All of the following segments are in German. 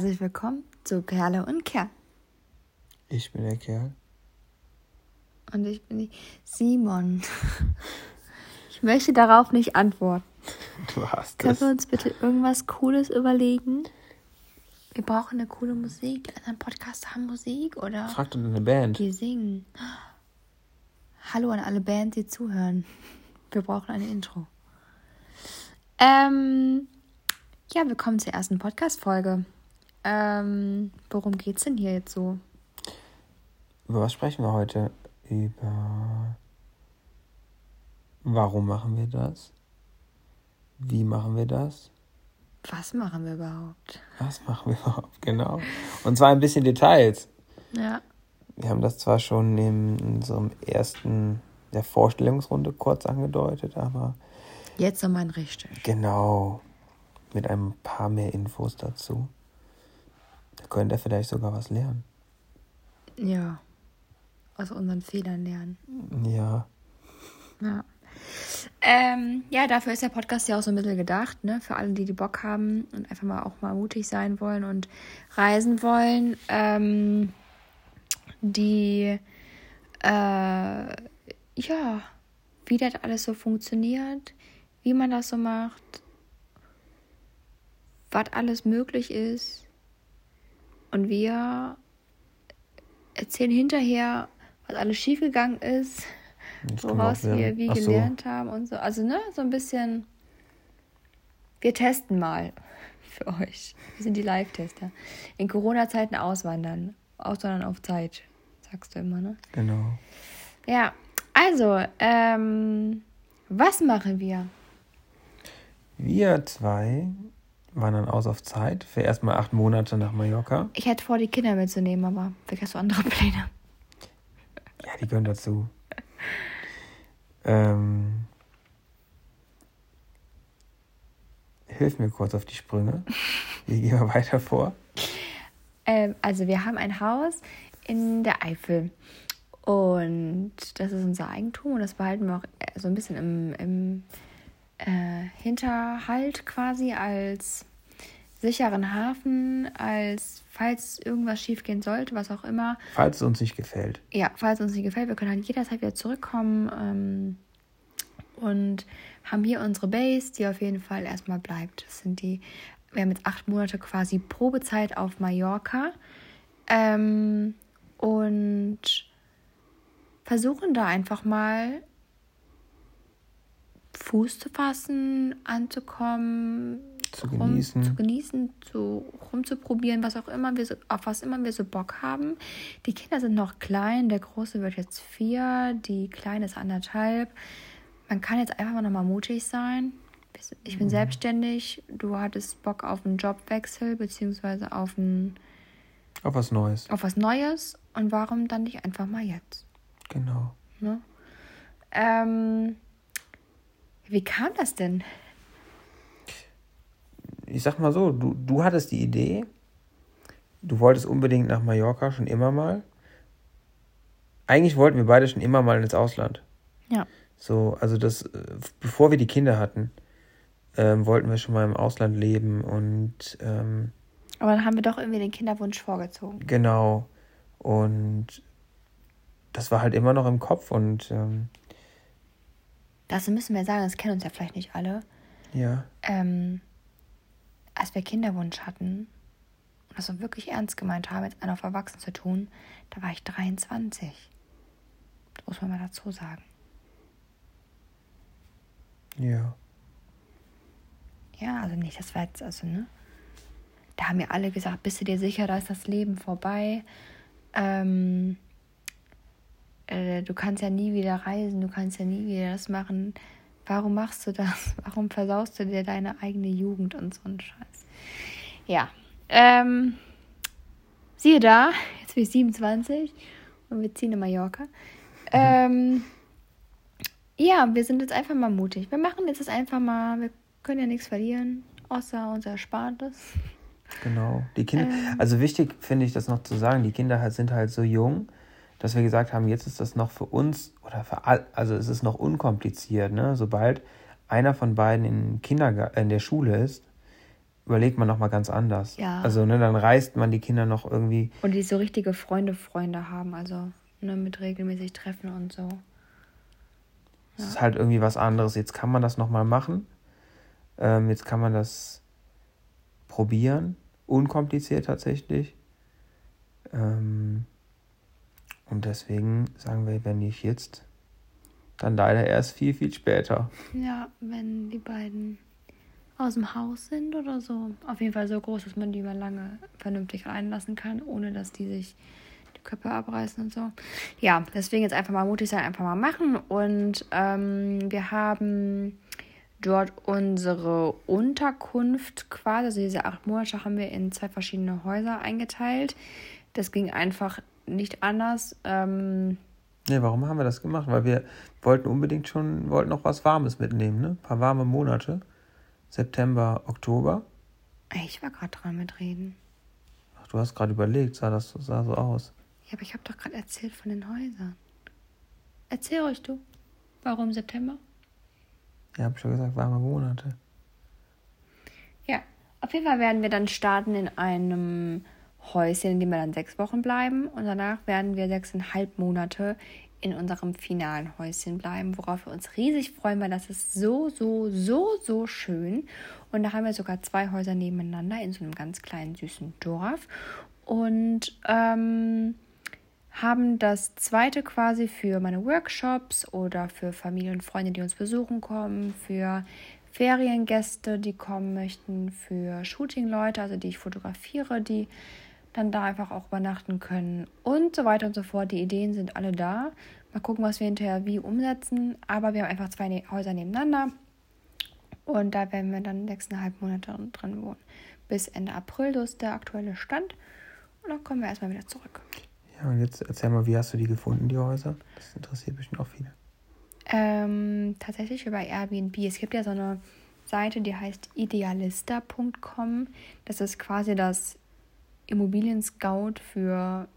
Herzlich willkommen zu Kerle und Kerl. Ich bin der Kerl. Und ich bin die Simon. Ich möchte darauf nicht antworten. Du hast Können es. wir uns bitte irgendwas Cooles überlegen? Wir brauchen eine coole Musik. Die anderen Podcasts haben Musik oder Frag doch eine Band. die singen. Hallo an alle Bands, die zuhören. Wir brauchen eine Intro. Ähm, ja, willkommen zur ersten Podcast-Folge. Ähm, worum geht's denn hier jetzt so? Über was sprechen wir heute? Über. Warum machen wir das? Wie machen wir das? Was machen wir überhaupt? Was machen wir überhaupt? Genau. Und zwar ein bisschen Details. Ja. Wir haben das zwar schon in unserem ersten der Vorstellungsrunde kurz angedeutet, aber Jetzt nochmal richtig. genau mit ein paar mehr Infos dazu. Da könnt ihr vielleicht sogar was lernen. Ja. Aus unseren Fehlern lernen. Ja, Ja. Ähm, ja, dafür ist der Podcast ja auch so ein bisschen gedacht, ne? Für alle, die die Bock haben und einfach mal auch mal mutig sein wollen und reisen wollen. Ähm, die, äh, ja, wie das alles so funktioniert, wie man das so macht, was alles möglich ist. Und wir erzählen hinterher, was alles schiefgegangen ist woraus auch wir wie Ach so. gelernt haben und so. Also, ne, so ein bisschen. Wir testen mal für euch. Wir sind die Live-Tester. In Corona-Zeiten auswandern. Auswandern auf Zeit, sagst du immer, ne? Genau. Ja, also, ähm, was machen wir? Wir zwei wandern aus auf Zeit für erstmal acht Monate nach Mallorca. Ich hätte vor, die Kinder mitzunehmen, aber vielleicht hast du andere Pläne. Ja, die gehören dazu. Ähm, hilf mir kurz auf die Sprünge. Wie gehen wir weiter vor? Ähm, also wir haben ein Haus in der Eifel. Und das ist unser Eigentum und das behalten wir auch äh, so ein bisschen im, im äh, Hinterhalt quasi als sicheren Hafen, als falls irgendwas schiefgehen sollte, was auch immer. Falls es uns nicht gefällt. Ja, falls uns nicht gefällt, wir können halt jederzeit wieder zurückkommen ähm, und haben hier unsere Base, die auf jeden Fall erstmal bleibt. Das sind die, wir haben jetzt acht Monate quasi Probezeit auf Mallorca ähm, und versuchen da einfach mal Fuß zu fassen, anzukommen, Zu rum, genießen. zu genießen, zu rumzuprobieren, was auch immer wir so, auf was immer wir so Bock haben. Die Kinder sind noch klein, der Große wird jetzt vier, die Kleine ist anderthalb. Man kann jetzt einfach mal nochmal mutig sein. Ich bin selbstständig, du hattest Bock auf einen Jobwechsel, beziehungsweise auf, ein, Auf was Neues. auf was Neues. Und warum dann nicht einfach mal jetzt? Genau. Ne? Ähm, wie kam das denn? Ich sag mal so, du, du hattest die Idee. Du wolltest unbedingt nach Mallorca schon immer mal. Eigentlich wollten wir beide schon immer mal ins Ausland. Ja. So, also das, äh, bevor wir die Kinder hatten, ähm, wollten wir schon mal im Ausland leben und ähm, Aber dann haben wir doch irgendwie den Kinderwunsch vorgezogen. Genau. Und das war halt immer noch im Kopf und ähm, Dazu müssen wir sagen, das kennen uns ja vielleicht nicht alle. ja, Ähm, als wir Kinderwunsch hatten und das so wirklich ernst gemeint haben, jetzt einen auf Erwachsen zu tun, da war ich 23. Das muss man mal dazu sagen. ja. Ja, also nicht, das war jetzt, also, ne? Da haben mir alle gesagt, bist du dir sicher, da ist das Leben vorbei. Ähm, äh, du kannst ja nie wieder reisen, du kannst ja nie wieder das machen. Warum machst du das? Warum versaust du dir deine eigene Jugend und so einen Scheiß? Ja. Ähm, siehe da, jetzt bin ich 27 und wir ziehen in Mallorca. Ähm, ja, wir sind jetzt einfach mal mutig. Wir machen jetzt das einfach mal. Wir können ja nichts verlieren, außer unser Erspartes. Genau. Die Kinder, Ähm. also wichtig finde ich das noch zu sagen, die Kinder halt sind halt so jung, dass wir gesagt haben, jetzt ist das noch für uns oder für all, also es ist noch unkompliziert, ne? Sobald einer von beiden in, Kindergar in der Schule ist, überlegt man nochmal ganz anders. Ja. Also, ne, dann reißt man die Kinder noch irgendwie. Und die so richtige Freunde, Freunde haben, also ne, mit regelmäßig Treffen und so. Es ist halt irgendwie was anderes. Jetzt kann man das nochmal machen. Ähm, jetzt kann man das probieren. Unkompliziert tatsächlich. Ähm, und deswegen sagen wir, wenn nicht jetzt, dann leider erst viel, viel später. Ja, wenn die beiden aus dem Haus sind oder so. Auf jeden Fall so groß, dass man die mal lange vernünftig reinlassen kann, ohne dass die sich die Köpfe abreißen und so. Ja, deswegen jetzt einfach mal mutig sein, einfach mal machen. Und ähm, wir haben dort unsere Unterkunft quasi, also diese acht Monate haben wir in zwei verschiedene Häuser eingeteilt. Das ging einfach nicht anders. Ähm, Nee, warum haben wir das gemacht? Weil wir wollten unbedingt schon, wollten noch was Warmes mitnehmen, ne? Ein paar warme Monate. September, Oktober. ich war gerade dran mit Reden. Ach, du hast gerade überlegt, sah das sah so aus. Ja, aber ich habe doch gerade erzählt von den Häusern. Erzähl euch du. Warum September? Ja, hab ich schon gesagt, warme Monate. Ja, auf jeden Fall werden wir dann starten in einem Häuschen, in dem wir dann sechs Wochen bleiben. Und danach werden wir sechseinhalb Monate in unserem finalen Häuschen bleiben, worauf wir uns riesig freuen, weil das ist so, so, so, so schön. Und da haben wir sogar zwei Häuser nebeneinander in so einem ganz kleinen, süßen Dorf. Und ähm, haben das zweite quasi für meine Workshops oder für Familie und Freunde, die uns besuchen kommen, für Feriengäste, die kommen möchten, für Shooting-Leute, also die ich fotografiere, die dann da einfach auch übernachten können und so weiter und so fort. Die Ideen sind alle da. Mal gucken, was wir hinterher wie umsetzen. Aber wir haben einfach zwei ne-, Häuser nebeneinander und da werden wir dann sechseinhalb Monate drin wohnen. Bis Ende April, so ist der aktuelle Stand. Und dann kommen wir erstmal wieder zurück. Ja, und jetzt erzähl mal, wie hast du die gefunden, die Häuser? Das interessiert bestimmt auch viele. Ähm, tatsächlich über Airbnb. Es gibt ja so eine Seite, die heißt idealista.com. Das ist quasi das Immobilien-Scout für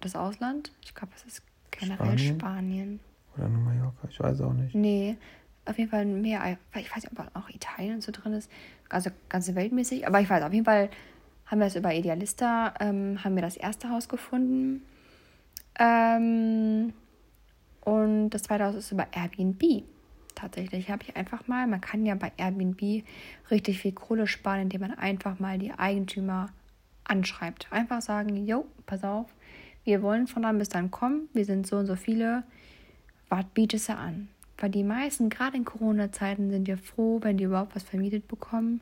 das Ausland. Ich glaube, es ist generell Spanien. Spanien. Oder nur Mallorca, ich weiß auch nicht. Nee, auf jeden Fall mehr, ich weiß nicht, ob auch Italien so drin ist, also ganze weltmäßig, aber ich weiß, auf jeden Fall haben wir es über Idealista, ähm, haben wir das erste Haus gefunden. Ähm, und das zweite Haus ist über Airbnb. Tatsächlich habe ich einfach mal, man kann ja bei Airbnb richtig viel Kohle sparen, indem man einfach mal die Eigentümer anschreibt. Einfach sagen, jo, pass auf, wir wollen von dann bis dann kommen, wir sind so und so viele, was bietest du an? Weil die meisten, gerade in Corona-Zeiten, sind ja froh, wenn die überhaupt was vermietet bekommen.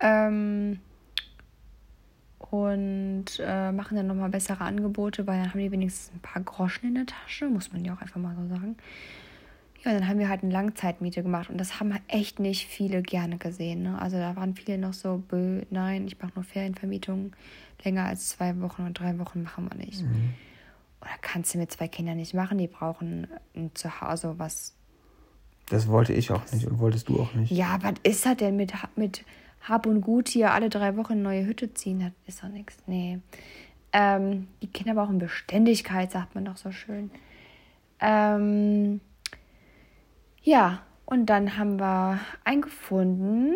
Ähm, und äh, machen dann nochmal bessere Angebote, weil dann haben die wenigstens ein paar Groschen in der Tasche, muss man ja auch einfach mal so sagen. Ja, dann haben wir halt eine Langzeitmiete gemacht und das haben echt nicht viele gerne gesehen. Ne? Also da waren viele noch so, bö, nein, ich mache nur Ferienvermietung. Länger als zwei Wochen und drei Wochen machen wir nicht. Mhm. Oder kannst du mit zwei Kindern nicht machen, die brauchen ein Zuhause, was. Das wollte ich auch nicht und wolltest du auch nicht. Ja, was ist das denn mit, mit Hab und Gut hier alle drei Wochen eine neue Hütte ziehen? Das ist doch nichts. Nee. Ähm, die Kinder brauchen Beständigkeit, sagt man doch so schön. Ähm, ja, und dann haben wir einen gefunden,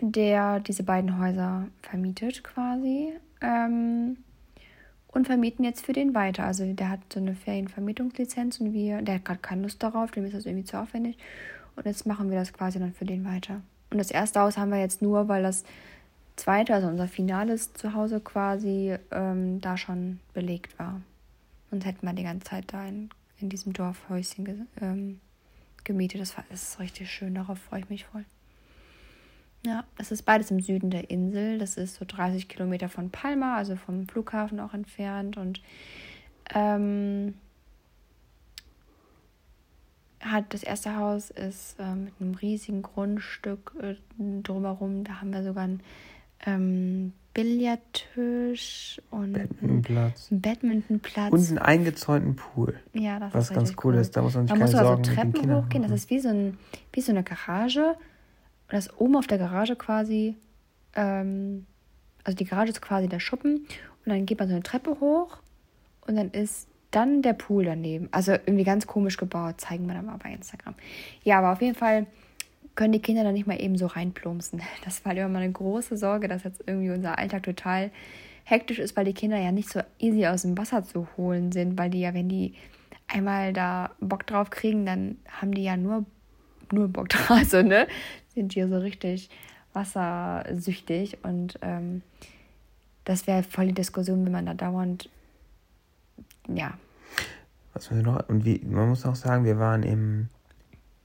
der diese beiden Häuser vermietet quasi. Ähm, und vermieten jetzt für den weiter. Also der hat so eine Ferienvermietungslizenz und wir, der hat gerade keine Lust darauf, dem ist das irgendwie zu aufwendig. Und jetzt machen wir das quasi dann für den weiter. Und das erste Haus haben wir jetzt nur, weil das zweite, also unser finales Zuhause quasi, ähm, da schon belegt war. Sonst hätten wir die ganze Zeit da in, in diesem Dorfhäuschen ähm, gemietet. Das, ist richtig schön, darauf freue ich mich voll. Ja, es ist beides im Süden der Insel. Das ist so 30 Kilometer von Palma, also vom Flughafen auch entfernt. Und ähm, hat das erste Haus ist äh, mit einem riesigen Grundstück äh, drumherum. Da haben wir sogar ein ähm, Billardtisch und Badmintonplatz. Badmintonplatz. Und einen eingezäunten Pool. Ja, das Was ist ganz cool, ist. Da muss man sich da keine musst du also Sorgen Treppen hochgehen. Das ist wie so, ein, wie so eine Garage. Und das oben auf der Garage quasi, ähm, also die Garage ist quasi der Schuppen. Und dann geht man so eine Treppe hoch und dann ist dann der Pool daneben. Also irgendwie ganz komisch gebaut, zeigen wir dann mal bei Instagram. Ja, aber auf jeden Fall, können die Kinder dann nicht mal eben so reinplumpsen. Das war immer meine große Sorge, dass jetzt irgendwie unser Alltag total hektisch ist, weil die Kinder ja nicht so easy aus dem Wasser zu holen sind, weil die ja, wenn die einmal da Bock drauf kriegen, dann haben die ja nur, nur Bock drauf, also, ne? Sind die ja so richtig wassersüchtig und ähm, das wäre voll die Diskussion, wenn man da dauernd, ja. Was wir noch, und wie, man muss auch sagen, wir waren im,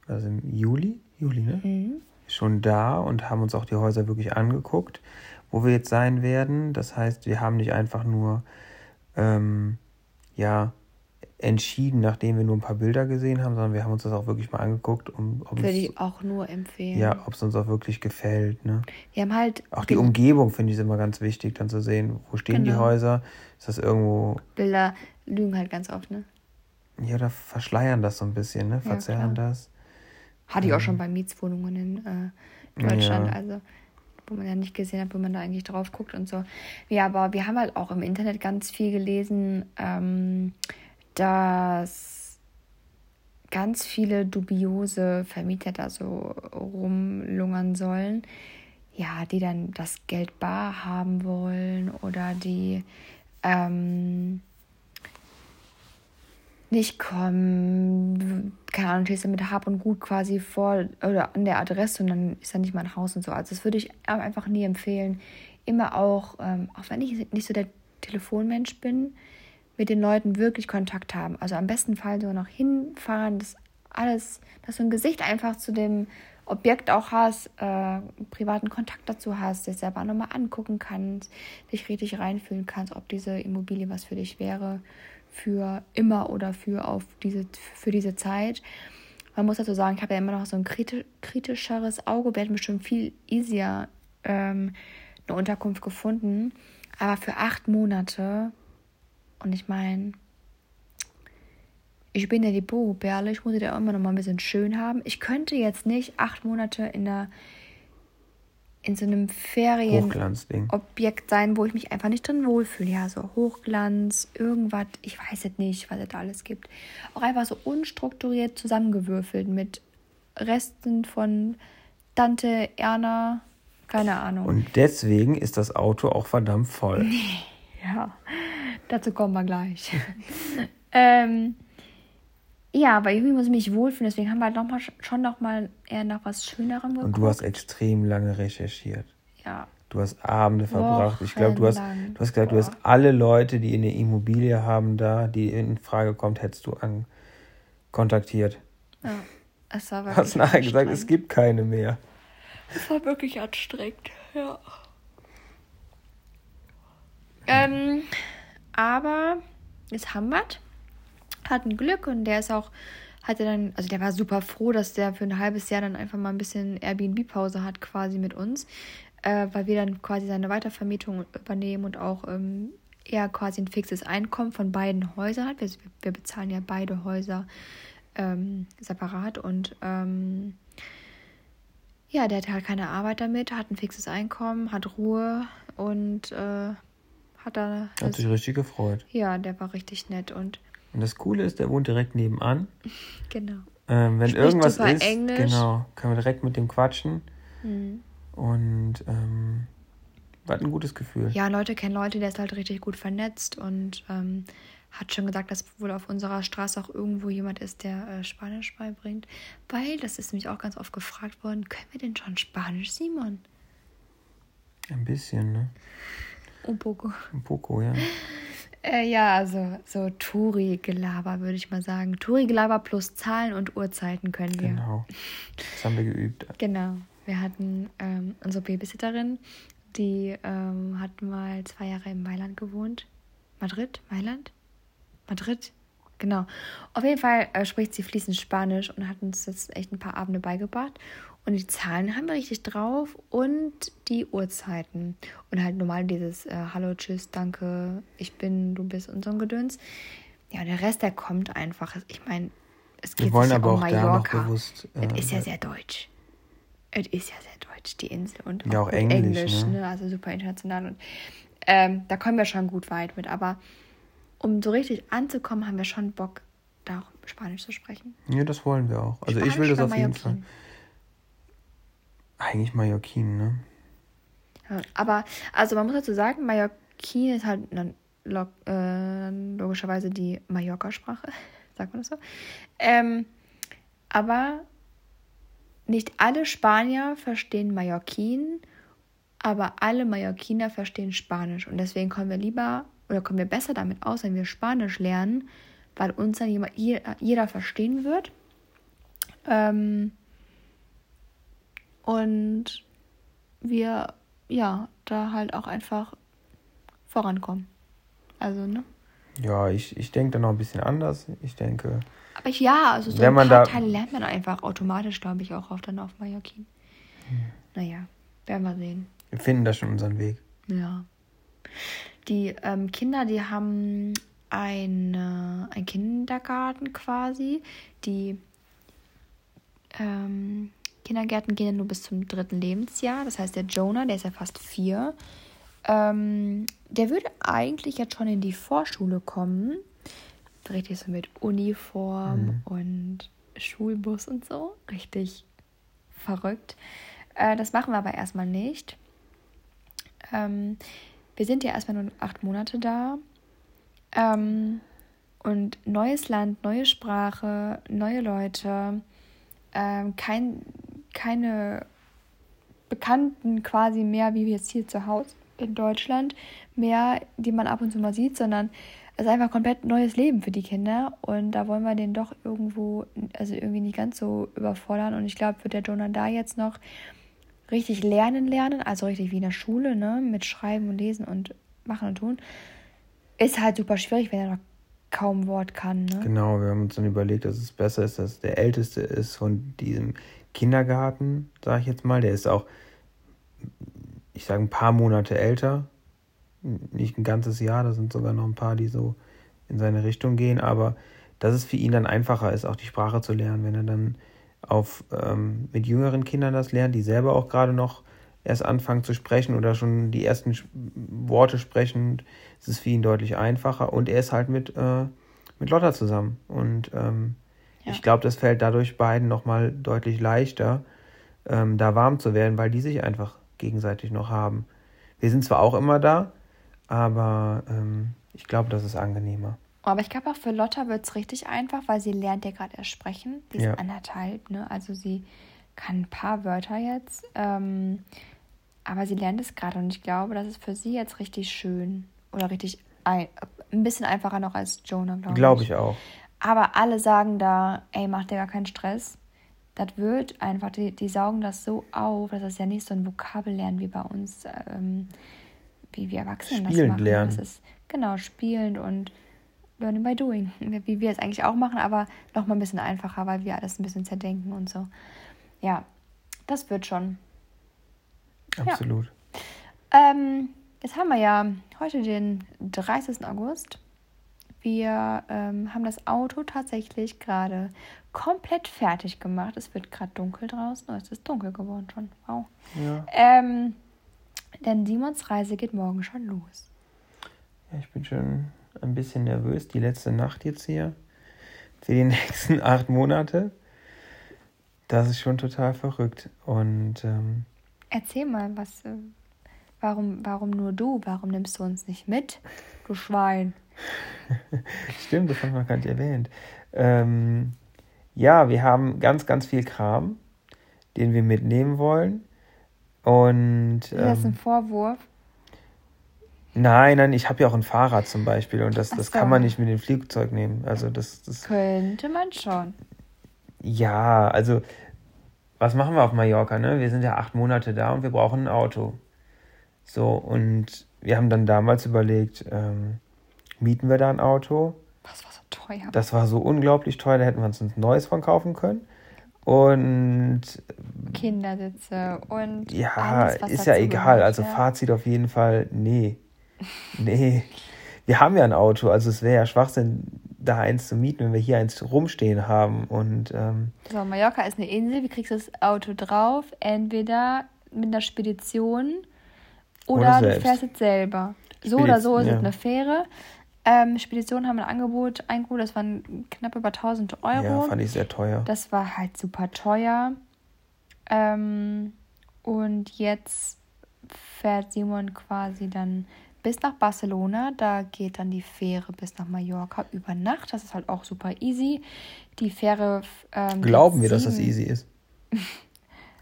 also im Juli, Juli, ne? Mhm. Schon da und haben uns auch die Häuser wirklich angeguckt, wo wir jetzt sein werden. Das heißt, wir haben nicht einfach nur, ähm, ja, entschieden, nachdem wir nur ein paar Bilder gesehen haben, sondern wir haben uns das auch wirklich mal angeguckt. Um, Würde ich auch nur empfehlen. Ja, ob es uns auch wirklich gefällt. Ne? Wir haben halt. Auch die Umgebung finde ich immer ganz wichtig, dann zu sehen, wo stehen genau. die Häuser, ist das irgendwo. Bilder lügen halt ganz oft, ne? Ja, da verschleiern das so ein bisschen, ne? Verzerren ja, das. Hatte ich auch schon bei Mietswohnungen in äh, Deutschland, ja. also wo man ja nicht gesehen hat, wo man da eigentlich drauf guckt und so. Ja, aber wir haben halt auch im Internet ganz viel gelesen, ähm, dass ganz viele dubiose Vermieter da so rumlungern sollen, ja, die dann das Geld bar haben wollen oder die ähm, nicht kommen, keine Ahnung, stehst du mit Hab und Gut quasi vor oder an der Adresse und dann ist da nicht mal ein Haus und so. Also das würde ich einfach nie empfehlen. Immer auch, ähm, auch wenn ich nicht so der Telefonmensch bin, mit den Leuten wirklich Kontakt haben. Also am besten Fall so noch hinfahren, das alles, dass du ein Gesicht einfach zu dem Objekt auch hast, äh, privaten Kontakt dazu hast, dich selber nochmal angucken kannst, dich richtig reinfühlen kannst, ob diese Immobilie was für dich wäre, für immer oder für auf diese, für diese Zeit. Man muss dazu sagen, ich habe ja immer noch so ein kritischeres Auge, hätten bestimmt viel easier ähm, eine Unterkunft gefunden. Aber für acht Monate und ich meine, ich bin ja die Boho-Perle, ich muss ja immer noch mal ein bisschen schön haben. Ich könnte jetzt nicht acht Monate in der in so einem Ferienobjekt sein, wo ich mich einfach nicht drin wohlfühle. Ja, so Hochglanz, irgendwas, ich weiß es nicht, was es da alles gibt. Auch einfach so unstrukturiert zusammengewürfelt mit Resten von Tante Erna, keine Ahnung. Und deswegen ist das Auto auch verdammt voll. ja. Dazu kommen wir gleich. ähm, ja, aber irgendwie muss ich mich wohlfühlen, deswegen haben wir halt noch mal, schon noch mal eher nach was Schönerem geguckt. Und du hast extrem lange recherchiert. Ja. Du hast Abende verbracht. Ich glaube, du hast, du hast gesagt, Boah. du hast alle Leute, die eine Immobilie haben, da, die in Frage kommt, hättest du an kontaktiert. Ja, es war wirklich. Hast nachher gesagt, es gibt keine mehr. Es war wirklich anstrengend, ja. Ähm, aber jetzt haben wir hatten Glück und der ist auch, hatte dann, also der war super froh, dass der für ein halbes Jahr dann einfach mal ein bisschen Airbnb-Pause hat quasi mit uns, äh, weil wir dann quasi seine Weitervermietung übernehmen und auch ähm, er quasi ein fixes Einkommen von beiden Häusern hat. Wir, wir bezahlen ja beide Häuser ähm, separat und ähm, ja, der hat halt keine Arbeit damit, hat ein fixes Einkommen, hat Ruhe und äh, hat er. Hat sich richtig gefreut. Ja, der war richtig nett und. Und das Coole ist, der wohnt direkt nebenan. Genau. Ähm, wenn Spricht irgendwas ist, Englisch. genau, können wir direkt mit dem quatschen. Mhm. Und ähm, hat ein gutes Gefühl. Ja, Leute kennen Leute, der ist halt richtig gut vernetzt und ähm, hat schon gesagt, dass wohl auf unserer Straße auch irgendwo jemand ist, der äh, Spanisch beibringt. Weil, das ist nämlich auch ganz oft gefragt worden, können wir denn schon Spanisch, Simon? Ein bisschen, ne? Un poco. Un poco, ja. Äh, ja, also so Touri-Gelaber würde ich mal sagen. Touri-Gelaber plus Zahlen und Uhrzeiten können wir. Genau. Das haben wir geübt. Genau. Wir hatten ähm, unsere Babysitterin, die ähm, hat mal zwei Jahre in Mailand gewohnt. Madrid? Mailand? Madrid? Genau. Auf jeden Fall äh, spricht sie fließend Spanisch und hat uns jetzt echt ein paar Abende beigebracht. Und die Zahlen haben wir richtig drauf und die Uhrzeiten. Und halt normal dieses äh, Hallo, Tschüss, Danke, ich bin, du bist und so ein Gedöns. Ja, der Rest, der kommt einfach. Ich meine, es geht wir wollen aber um auch Mallorca. Bewusst, äh, es ist ja sehr deutsch. Es ist ja sehr deutsch, die Insel. Und ja, auch, auch Englisch. Englisch ne? Ne? Also super international. Und ähm, da kommen wir schon gut weit mit. Aber um so richtig anzukommen, haben wir schon Bock, da auch Spanisch zu sprechen. Ja, das wollen wir auch. Also Spanisch ich will das auf jeden Fall. Eigentlich Mallorquin, ne? Ja, aber, also man muss dazu sagen, Mallorquin ist halt eine, log, äh, logischerweise die Mallorca-Sprache, sagt man das so. Ähm, aber nicht alle Spanier verstehen Mallorquin, aber alle Mallorquiner verstehen Spanisch. Und deswegen kommen wir lieber oder kommen wir besser damit aus, wenn wir Spanisch lernen, weil uns dann jeder, jeder verstehen wird. Ähm, und wir ja da halt auch einfach vorankommen. Also, ne? Ja, ich, ich denke da noch ein bisschen anders. Ich denke. Aber ich, ja, also so wenn ein man paar da, Teile lernt man einfach automatisch, glaube ich, auch auf, dann auf Mallorquin. Hm. Naja, werden wir sehen. Wir finden da schon unseren Weg. Ja. Die ähm, Kinder, die haben eine, einen Kindergarten quasi. Die ähm, Kindergärten gehen ja nur bis zum dritten Lebensjahr. Das heißt, der Jonah, der ist ja fast vier, ähm, der würde eigentlich jetzt schon in die Vorschule kommen. Richtig so mit Uniform Mhm. und Schulbus und so. Richtig verrückt. Äh, das machen wir aber erstmal nicht. Ähm, wir sind ja erstmal nur acht Monate da. Ähm, und neues Land, neue Sprache, neue Leute, ähm, kein, keine Bekannten quasi mehr, wie wir jetzt hier zu Hause in Deutschland, mehr, die man ab und zu mal sieht, sondern es ist einfach komplett neues Leben für die Kinder. Und da wollen wir den doch irgendwo, also irgendwie nicht ganz so überfordern. Und ich glaube, wird der Jonah da jetzt noch richtig lernen lernen, also richtig wie in der Schule, ne, mit Schreiben und Lesen und Machen und Tun, ist halt super schwierig, wenn er noch kaum Wort kann, ne? Genau, wir haben uns dann überlegt, dass es besser ist, dass der Älteste ist von diesem Kindergarten, sage ich jetzt mal. Der ist auch, ich sage, ein paar Monate älter. Nicht ein ganzes Jahr, da sind sogar noch ein paar, die so in seine Richtung gehen. Aber dass es für ihn dann einfacher ist, auch die Sprache zu lernen, wenn er dann auf, ähm, mit jüngeren Kindern das lernt, die selber auch gerade noch erst anfangen zu sprechen oder schon die ersten Worte sprechen, ist es für ihn deutlich einfacher. Und er ist halt mit, äh, mit Lotta zusammen. Und ähm, Ja. ich glaube, das fällt dadurch beiden nochmal deutlich leichter, ähm, da warm zu werden, weil die sich einfach gegenseitig noch haben. Wir sind zwar auch immer da, aber ähm, ich glaube, das ist angenehmer. Aber ich glaube auch für Lotta wird es richtig einfach, weil sie lernt ja gerade erst sprechen. Die ist Ja. anderthalb, ne? Also sie kann ein paar Wörter jetzt. Ähm, aber sie lernt es gerade und ich glaube, das ist für sie jetzt richtig schön. Oder richtig ein, ein bisschen einfacher noch als Jonah, glaube ich. Glaube ich auch. Aber alle sagen da, ey, mach dir gar keinen Stress. Das wird einfach, die, die saugen das so auf, dass das ja nicht so ein Vokabellernen wie bei uns, ähm, wie wir Erwachsenen das Spielend machen. lernen. Das ist genau spielend und learning by doing, wie wir es eigentlich auch machen, aber noch mal ein bisschen einfacher, weil wir alles ein bisschen zerdenken und so. Ja, das wird schon. Absolut. Ähm, jetzt haben wir ja heute den 30. August. Wir ähm, haben das Auto tatsächlich gerade komplett fertig gemacht. Es wird gerade dunkel draußen. Oh, es ist dunkel geworden schon. Wow. Ja. Ähm, denn Simons Reise geht morgen schon los. Ja, ich bin schon ein bisschen nervös. Die letzte Nacht jetzt hier für die nächsten acht Monate. Das ist schon total verrückt. Und ähm, Erzähl mal, was, äh, warum, warum nur du? Warum nimmst du uns nicht mit, du Schwein? stimmt, das haben wir gar nicht erwähnt. Ähm, ja, wir haben ganz, ganz viel Kram, den wir mitnehmen wollen. Und Ist das ein ähm, Vorwurf? nein, nein, ich habe ja auch ein Fahrrad zum Beispiel und das, das so. kann man nicht mit dem Flugzeug nehmen. Also das, das Könnte man schon. Ja, also was machen wir auf Mallorca, ne? Wir sind ja acht Monate da und wir brauchen ein Auto. So, und wir haben dann damals überlegt, ähm, mieten wir da ein Auto? Das war so teuer. Das war so unglaublich teuer, da hätten wir uns ein neues von kaufen können. Und Kindersitze und ja, alles, ist ja egal. gehört, Also ja. Fazit auf jeden Fall, nee. Nee. Wir haben ja ein Auto, also es wäre ja Schwachsinn, da eins zu mieten, wenn wir hier eins rumstehen haben. Und ähm, So, Mallorca ist eine Insel. Wie kriegst du das Auto drauf? Entweder mit einer Spedition oder, Oder du fährst es selber. So oder so ist Spedition, es ja. eine Fähre. Ähm, Speditionen haben ein Angebot, Eingut, das waren knapp über 1000 Euro. ja, fand ich sehr teuer. Das war halt super teuer. Ähm, Und jetzt fährt Simon quasi dann bis nach Barcelona. Da geht dann die Fähre bis nach Mallorca über Nacht. Das ist halt auch super easy. Die Fähre. Ähm, Glauben wir, dass das easy ist.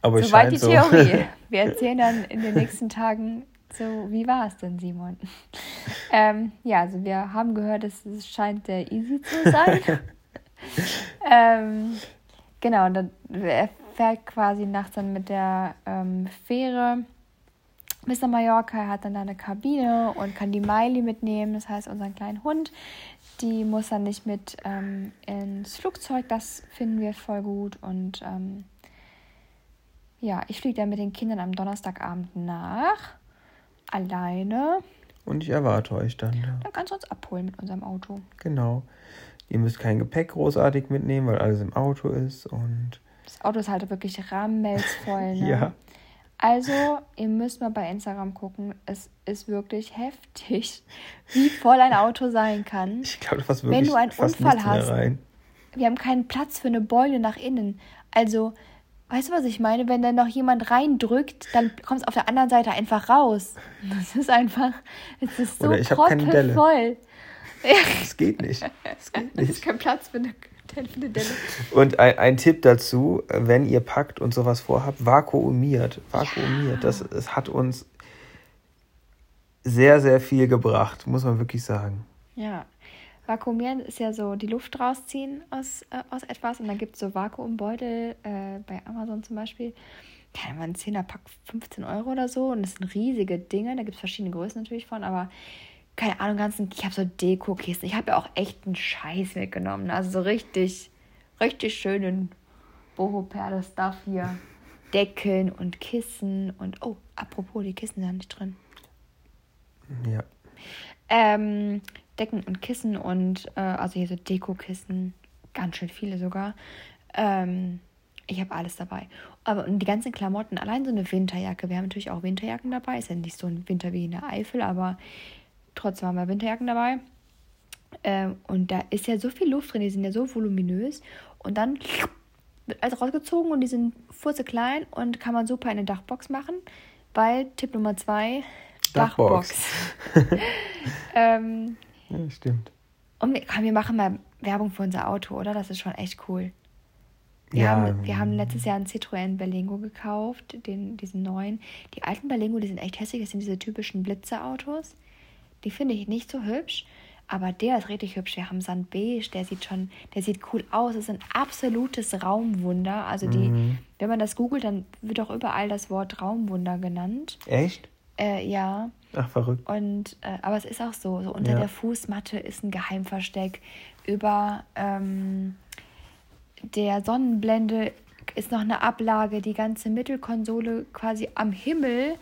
Aber Soweit die so. Theorie. Wir erzählen dann in den nächsten Tagen so, wie war es denn, Simon? Ähm, ja, also wir haben gehört, es, es scheint sehr easy zu sein. ähm, genau, dann, er fährt quasi nachts dann mit der ähm, Fähre bis nach Mallorca. Er hat dann da eine Kabine und kann die Miley mitnehmen, das heißt unseren kleinen Hund. Die muss dann nicht mit ähm, ins Flugzeug, das finden wir voll gut. Und ähm, ja, ich fliege dann mit den Kindern am Donnerstagabend nach alleine. Und ich erwarte euch dann. Ja. Dann kannst du uns abholen mit unserem Auto. Genau. Ihr müsst kein Gepäck großartig mitnehmen, weil alles im Auto ist und. Das Auto ist halt wirklich rammelsvoll, ne? ja. Also, ihr müsst mal bei Instagram gucken. Es ist wirklich heftig, wie voll ein Auto sein kann. Ich glaube, das wirklich Wenn du einen Unfall hast. Wir haben keinen Platz für eine Beule nach innen. Also, Weißt du, was ich meine? Wenn dann noch jemand reindrückt, dann kommt es auf der anderen Seite einfach raus. Das ist einfach, es ist so Oder ich voll. Es geht nicht. Es geht nicht. Es ist kein Platz für eine, für eine Delle. Und ein, ein, Tipp dazu, wenn ihr packt und sowas vorhabt, vakuumiert. Vakuumiert. Ja. Das, das hat uns sehr, sehr viel gebracht, muss man wirklich sagen. Ja, Vakuumieren ist ja so die Luft rausziehen aus, äh, aus etwas und dann gibt es so Vakuumbeutel äh, bei Amazon zum Beispiel. Keine Ahnung, ein 10er Pack 15 Euro oder so und das sind riesige Dinge. Da gibt es verschiedene Größen natürlich von, aber keine Ahnung, ganzen, ich habe so Deko-Kisten. Ich habe ja auch echt einen Scheiß mitgenommen. Also so richtig, richtig schönen Boho-Perle-Stuff hier. Decken und Kissen und oh, apropos, die Kissen sind nicht drin. Ja. Ähm, Decken und Kissen und äh, also hier so Dekokissen, ganz schön viele sogar. Ähm, ich habe alles dabei. Aber und die ganzen Klamotten, allein so eine Winterjacke. Wir haben natürlich auch Winterjacken dabei. Ist ja nicht so ein Winter wie in der Eifel, aber trotzdem haben wir Winterjacken dabei. Ähm, und da ist ja so viel Luft drin, die sind ja so voluminös. Und dann wird alles rausgezogen und die sind furze klein und kann man super in eine Dachbox machen. Weil Tipp Nummer zwei, Dachbox. Dachbox. ähm, ja, stimmt. Und wir, komm, wir machen mal Werbung für unser Auto, oder? Das ist schon echt cool. Wir, ja, haben, wir haben letztes Jahr einen Citroën Berlingo gekauft, den, diesen neuen. Die alten Berlingo, die sind echt hässlich. Das sind diese typischen Blitzerautos. Die finde ich nicht so hübsch. Aber der ist richtig hübsch. Wir haben Sand Beige, der sieht schon, der sieht cool aus. Das ist ein absolutes Raumwunder. Also die, mhm. wenn man das googelt, dann wird auch überall das Wort Raumwunder genannt. Echt? Äh, ja. Ach, verrückt. Und, äh, aber es ist auch so, so unter ja. der Fußmatte ist ein Geheimversteck. Über ähm, der Sonnenblende ist noch eine Ablage. Die ganze Mittelkonsole quasi am Himmel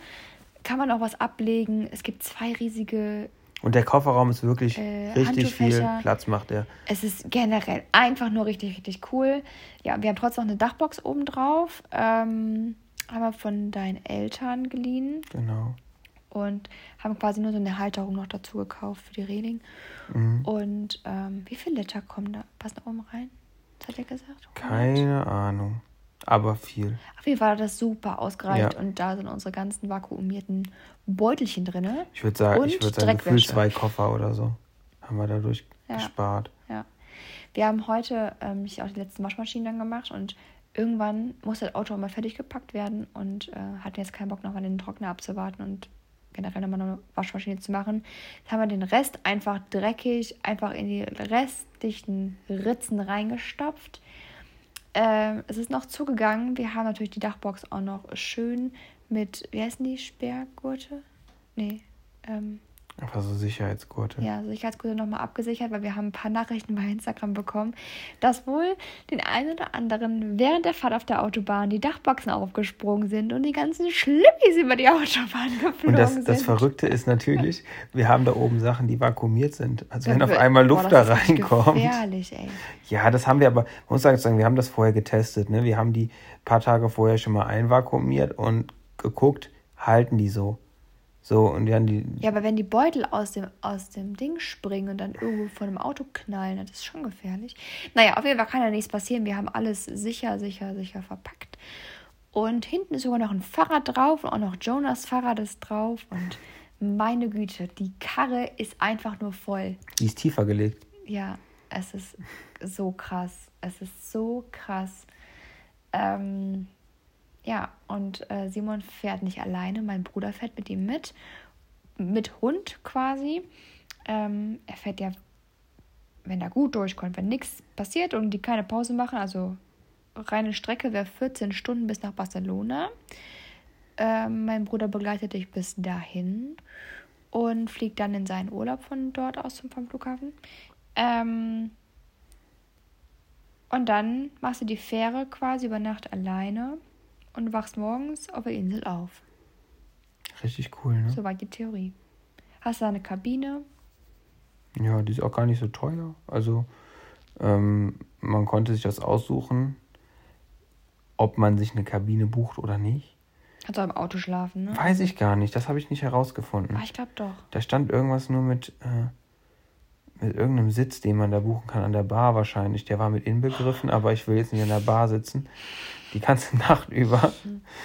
kann man auch was ablegen. Es gibt zwei riesige. Und der Kofferraum ist wirklich äh, richtig viel Platz, macht er. Es ist generell einfach nur richtig, richtig cool. Ja, wir haben trotzdem noch eine Dachbox oben drauf. Ähm, haben wir von deinen Eltern geliehen. Genau und haben quasi nur so eine Halterung noch dazu gekauft für die Reling. Mhm. Und ähm, wie viele Liter kommen da? Passen da oben rein? Was hat er gesagt? 100? Keine Ahnung. Aber viel. Auf jeden Fall hat das super ausgereicht ja. und da sind unsere ganzen vakuumierten Beutelchen drin. Ich würde sagen, ich würde sagen, gefühlt zwei Koffer oder so haben wir dadurch ja. gespart. Ja. Wir haben heute ähm, auch die letzten Waschmaschinen dann gemacht und irgendwann muss das Auto mal fertig gepackt werden und äh, hatten jetzt keinen Bock nochmal den Trockner abzuwarten und generell nochmal eine Waschmaschine zu machen. Jetzt haben wir den Rest einfach dreckig, einfach in die restlichen Ritzen reingestopft. Ähm, es ist noch zugegangen. Wir haben natürlich die Dachbox auch noch schön mit, wie heißen die, Sperrgurte? Nee, ähm, Einfach so Sicherheitsgurte. Ja, Sicherheitsgurte nochmal abgesichert, weil wir haben ein paar Nachrichten bei Instagram bekommen, dass wohl den einen oder anderen während der Fahrt auf der Autobahn die Dachboxen aufgesprungen sind und die ganzen Schlippis über die Autobahn geflogen und das, sind. das Verrückte ist natürlich, wir haben da oben Sachen, die vakuumiert sind. Also wenn auf einmal Luft boah, da reinkommt. Gefährlich, ey. Ja, das haben wir aber, man muss sagen, wir haben das vorher getestet. Ne? Wir haben die paar Tage vorher schon mal einvakuumiert und geguckt, halten die so. So, und haben die. Ja, aber wenn die Beutel aus dem, aus dem Ding springen und dann irgendwo vor dem Auto knallen, das ist schon gefährlich. Naja, auf jeden Fall kann ja nichts passieren. Wir haben alles sicher, sicher, sicher verpackt. Und hinten ist sogar noch ein Fahrrad drauf und auch noch Jonas Fahrrad ist drauf. Und meine Güte, die Karre ist einfach nur voll. Die ist tiefer gelegt. Ja, es ist so krass. Es ist so krass. Ähm, ja, und äh, Simon fährt nicht alleine. Mein Bruder fährt mit ihm mit. Mit Hund quasi. Ähm, er fährt ja, wenn er gut durchkommt, wenn nichts passiert und die keine Pause machen, also reine Strecke wäre 14 Stunden bis nach Barcelona. Ähm, mein Bruder begleitet dich bis dahin und fliegt dann in seinen Urlaub von dort aus zum, vom Flughafen. Ähm, und dann machst du die Fähre quasi über Nacht alleine und wachst morgens auf der Insel auf. Richtig cool, ne? Soweit die Theorie. Hast du eine Kabine? Ja, die ist auch gar nicht so teuer. Also ähm, man konnte sich das aussuchen, ob man sich eine Kabine bucht oder nicht. Kannst du auch im Auto schlafen, ne? Weiß ich gar nicht, das habe ich nicht herausgefunden. Ah, ich glaube doch. Da stand irgendwas nur mit, äh, mit irgendeinem Sitz, den man da buchen kann, an der Bar wahrscheinlich. Der war mit inbegriffen, aber ich will jetzt nicht an der Bar sitzen. Die ganze Nacht über.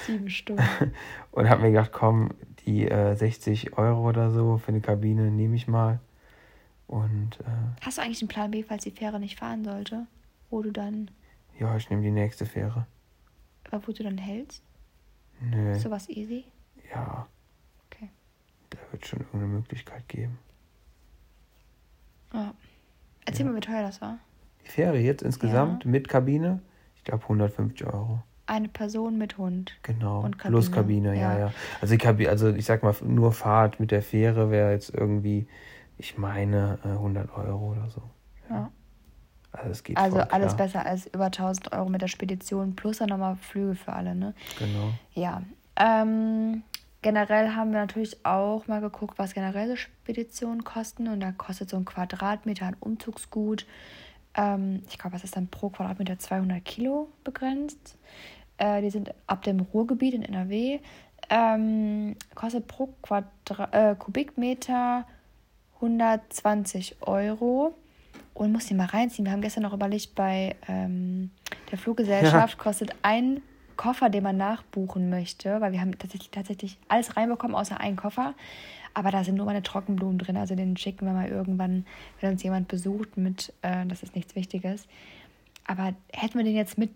Sieben Stunden. Und habe mir gedacht, komm, die äh, 60 Euro oder so für eine Kabine nehme ich mal. Und. Äh, Hast du eigentlich einen Plan B, falls die Fähre nicht fahren sollte? Wo du dann. Ja, ich nehme die nächste Fähre. Aber wo du dann hältst? Nö. Ist sowas easy? Ja. Okay. Da wird schon irgendeine Möglichkeit geben. Ja. Erzähl Ja. mal, wie teuer das war. Die Fähre jetzt insgesamt mit Kabine, ich glaube 150 Euro. Eine Person mit Hund. Genau. Und Plus Kabine, Kabine, ja, ja. ja. Also, die Kabine, also ich sag mal, nur Fahrt mit der Fähre wäre jetzt irgendwie, ich meine, äh, 100 Euro oder so. Ja. Also es geht Also alles besser als über 1000 Euro mit der Spedition plus dann nochmal Flüge für alle, ne? Genau. Ja. Ähm, generell haben wir natürlich auch mal geguckt, was generell so Speditionen kosten. Und da kostet so ein Quadratmeter ein Umzugsgut. Ähm, ich glaube, was ist dann pro Quadratmeter 200 Kilo begrenzt. Äh, die sind ab dem Ruhrgebiet in NRW. Ähm, kostet pro Quadra äh, Kubikmeter 120 Euro. Und muss die mal reinziehen. Wir haben gestern noch überlegt, bei ähm, der Fluggesellschaft kostet ein Koffer, den man nachbuchen möchte, weil wir haben tatsächlich, tatsächlich alles reinbekommen, außer einen Koffer. Aber da sind nur meine Trockenblumen drin. Also den schicken wir mal irgendwann, wenn uns jemand besucht mit, äh, das ist nichts Wichtiges. Aber hätten wir den jetzt mit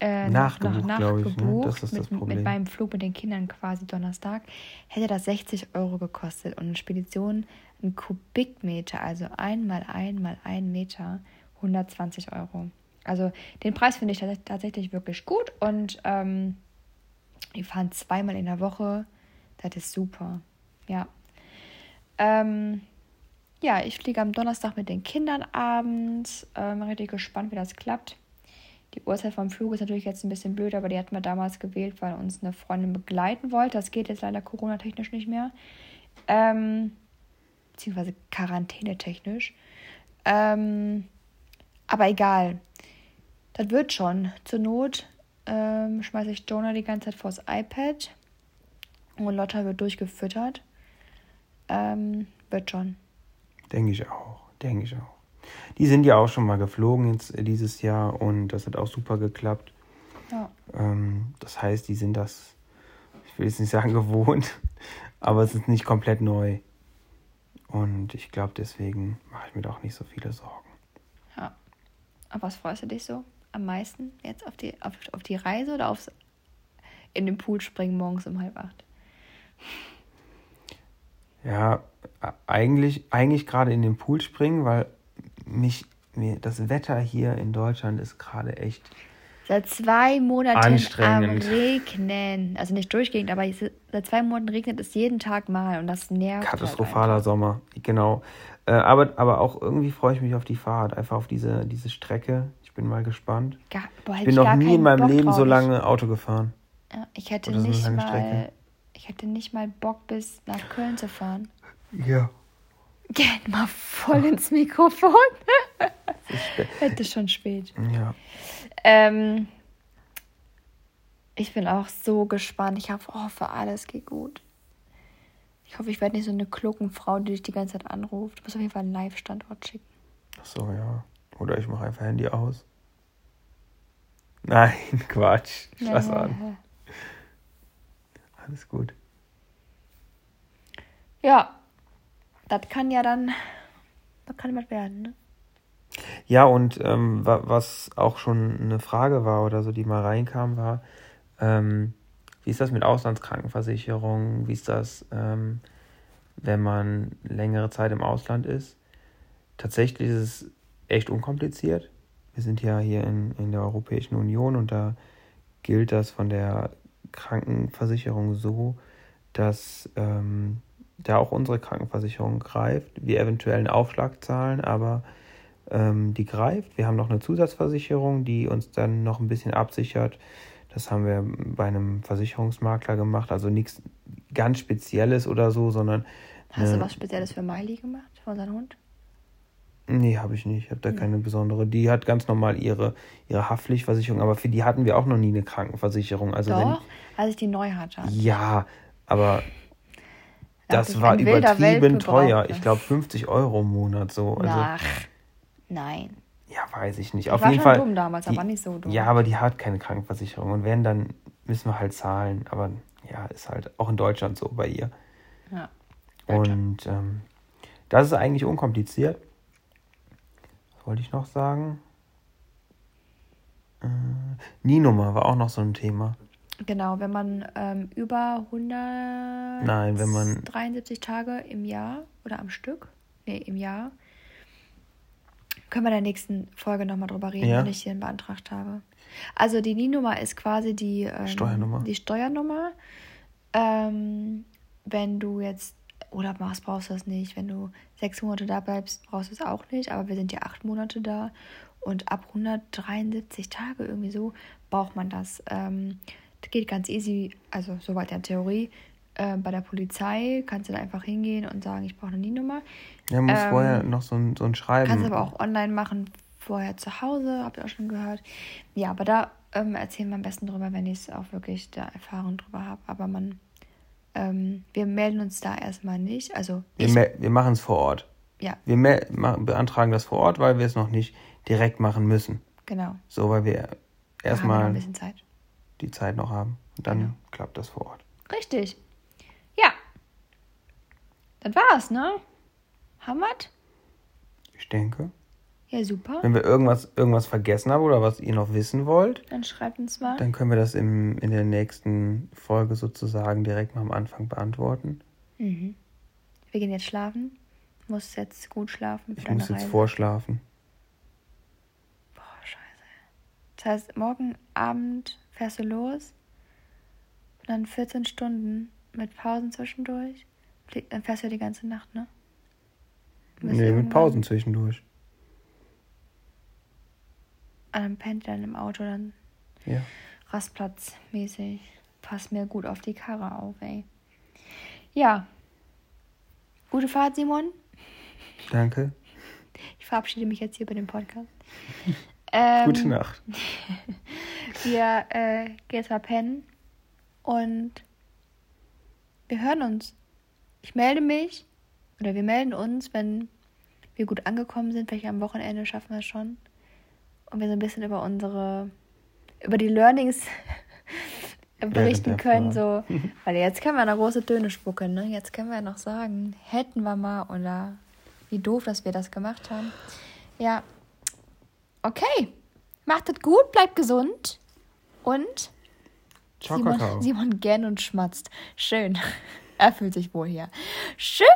äh, noch- noch Nachgebucht, ich, ne? nachgebucht, mit, mit meinem Flug mit den Kindern quasi Donnerstag, hätte das 60 Euro gekostet. Und eine Spedition, ein Kubikmeter, also ein mal ein mal ein Meter, 120 Euro. Also den Preis finde ich tats- tatsächlich wirklich gut und ähm, wir fahren zweimal in der Woche. Das ist super. Ja. Ähm, ja, ich fliege am Donnerstag mit den Kindern abends. Ähm, richtig gespannt, wie das klappt. Die Uhrzeit vom Flug ist natürlich jetzt ein bisschen blöd, aber die hatten wir damals gewählt, weil uns eine Freundin begleiten wollte. Das geht jetzt leider Corona-technisch nicht mehr. Ähm, beziehungsweise quarantänetechnisch. Ähm, aber egal. Das wird schon. Zur Not ähm, schmeiße ich Jonah die ganze Zeit vors iPad und Lotta wird durchgefüttert. Ähm, wird schon. Denke ich auch. Denke ich auch. Die sind ja auch schon mal geflogen jetzt äh, dieses Jahr und das hat auch super geklappt. Ja. Ähm, das heißt, die sind das, ich will jetzt nicht sagen gewohnt, aber es ist nicht komplett neu. Und ich glaube, deswegen mache ich mir doch nicht so viele Sorgen. ja. Auf was freust du dich so am meisten jetzt auf die, auf, auf die Reise oder aufs in den Pool springen morgens um halb acht? Ja, eigentlich, eigentlich gerade in den Pool springen, weil mich, mir, das Wetter hier in Deutschland ist gerade echt. Seit zwei Monaten am Regnen. Also nicht durchgehend, aber seit zwei Monaten regnet es jeden Tag mal und das nervt. Katastrophaler Halt Sommer, genau. Äh, aber, aber auch irgendwie freue ich mich auf die Fahrt, einfach auf diese, diese Strecke. Ich bin mal gespannt. gar, boah, Ich bin noch nie in meinem Bock Leben so drauf. lange Auto gefahren. Ja, ich hätte Oder so nicht lange mal, Strecke. ich hätte nicht mal Bock bis nach Köln zu fahren. Ja. Geht mal voll ins Mikrofon. Hätte schon spät. Ja. Ähm, ich bin auch so gespannt. Ich hoffe, oh, alles geht gut. Ich hoffe, ich werde nicht so eine Kluckenfrau, die dich die ganze Zeit anruft. Du musst auf jeden Fall einen Live-Standort schicken. Ach so, ja. Oder ich mache einfach Handy aus. Nein, Quatsch. Spaß an. Alles gut. Ja, das kann ja dann, das kann was werden, ne? Ja, und ähm, was auch schon eine Frage war oder so, die mal reinkam, war, ähm, wie ist das mit Auslandskrankenversicherung? Wie ist das, ähm, wenn man längere Zeit im Ausland ist? Tatsächlich ist es echt unkompliziert. Wir sind ja hier in, in der Europäischen Union und da gilt das von der Krankenversicherung so, dass ähm, da auch unsere Krankenversicherung greift. Wir eventuell einen Aufschlag zahlen, aber ähm, die greift. Wir haben noch eine Zusatzversicherung, die uns dann noch ein bisschen absichert. Das haben wir bei einem Versicherungsmakler gemacht. Also nichts ganz Spezielles oder so, sondern. Hast du was Spezielles für Miley gemacht, für unseren Hund? Nee, habe ich nicht. Ich habe da hm. keine besondere. Die hat ganz normal ihre, ihre Haftpflichtversicherung, aber für die hatten wir auch noch nie eine Krankenversicherung. Also Doch, wenn, als ich die neu hatte. Ja, aber das war übertrieben teuer. Ich glaube 50 Euro im Monat so. Also, Ach, nein. Ja, weiß ich nicht. Ich Auf war jeden schon Fall. dumm damals, die, aber nicht so dumm. Ja, aber die hat keine Krankenversicherung. Und wenn, dann müssen wir halt zahlen. Aber ja, ist halt auch in Deutschland so bei ihr. Ja. Und ähm, das ist eigentlich unkompliziert wollte ich noch sagen? Äh, NIE-Nummer war auch noch so ein Thema. Genau, wenn man ähm, über 100 Nein, wenn man 73 Tage im Jahr oder am Stück, nee, im Jahr, können wir in der nächsten Folge nochmal drüber reden, ja. wenn ich den beantragt habe. Also die NIE-Nummer ist quasi die ähm, Steuernummer. Die Steuernummer. Ähm, wenn du jetzt Urlaub machst, brauchst du das nicht. Wenn du sechs Monate da bleibst, brauchst du es auch nicht. Aber wir sind ja acht Monate da und ab 173 Tage irgendwie so braucht man das. Ähm, das geht ganz easy, also soweit in der Theorie. Äh, bei der Polizei kannst du da einfach hingehen und sagen, ich brauche eine NIE-Nummer. Ja, man muss ähm, vorher noch so ein, so ein Schreiben. Kannst aber auch online machen, vorher zu Hause, habt ihr auch schon gehört. Ja, aber da ähm, erzählen wir am besten drüber, wenn ich es auch wirklich da Erfahrung drüber habe. Aber man ähm, wir melden uns da erstmal nicht. Also wir, wir machen es vor Ort. Ja. Wir beantragen das vor Ort, weil wir es noch nicht direkt machen müssen. Genau. So, weil wir erstmal ein bisschen Zeit. die Zeit noch haben. Und dann genau. klappt das vor Ort. Richtig. Ja. Das war's, ne? Wir Ich denke. Ja, super. Wenn wir irgendwas, irgendwas vergessen haben oder was ihr noch wissen wollt, dann schreibt uns mal. Dann können wir das im, in der nächsten Folge sozusagen direkt mal am Anfang beantworten. Mhm. Wir gehen jetzt schlafen. Muss jetzt gut schlafen. Ich muss jetzt Reise. vorschlafen. Boah, scheiße. Das heißt, morgen Abend fährst du los. Und dann 14 Stunden mit Pausen zwischendurch. Dann fährst du die ganze Nacht, ne? Nee, mit Pausen zwischendurch an einem Pendel im Auto dann ja. Rastplatzmäßig. Passt mir gut auf die Karre auf, ey. Ja. Gute Fahrt, Simon. Danke. Ich verabschiede mich jetzt hier bei dem Podcast. ähm, Gute Nacht. wir äh, gehen jetzt mal pennen und wir hören uns. Ich melde mich oder wir melden uns, wenn wir gut angekommen sind. Vielleicht am Wochenende schaffen wir es schon und wir so ein bisschen über unsere, über die Learnings berichten können. So, weil jetzt können wir eine große Töne spucken, ne? Jetzt können wir noch sagen, hätten wir mal oder wie doof, dass wir das gemacht haben. Ja. Okay. Macht es gut, bleibt gesund und Ciao, Simon, Simon gern und schmatzt. Schön. Er fühlt sich wohl hier. Tschüss.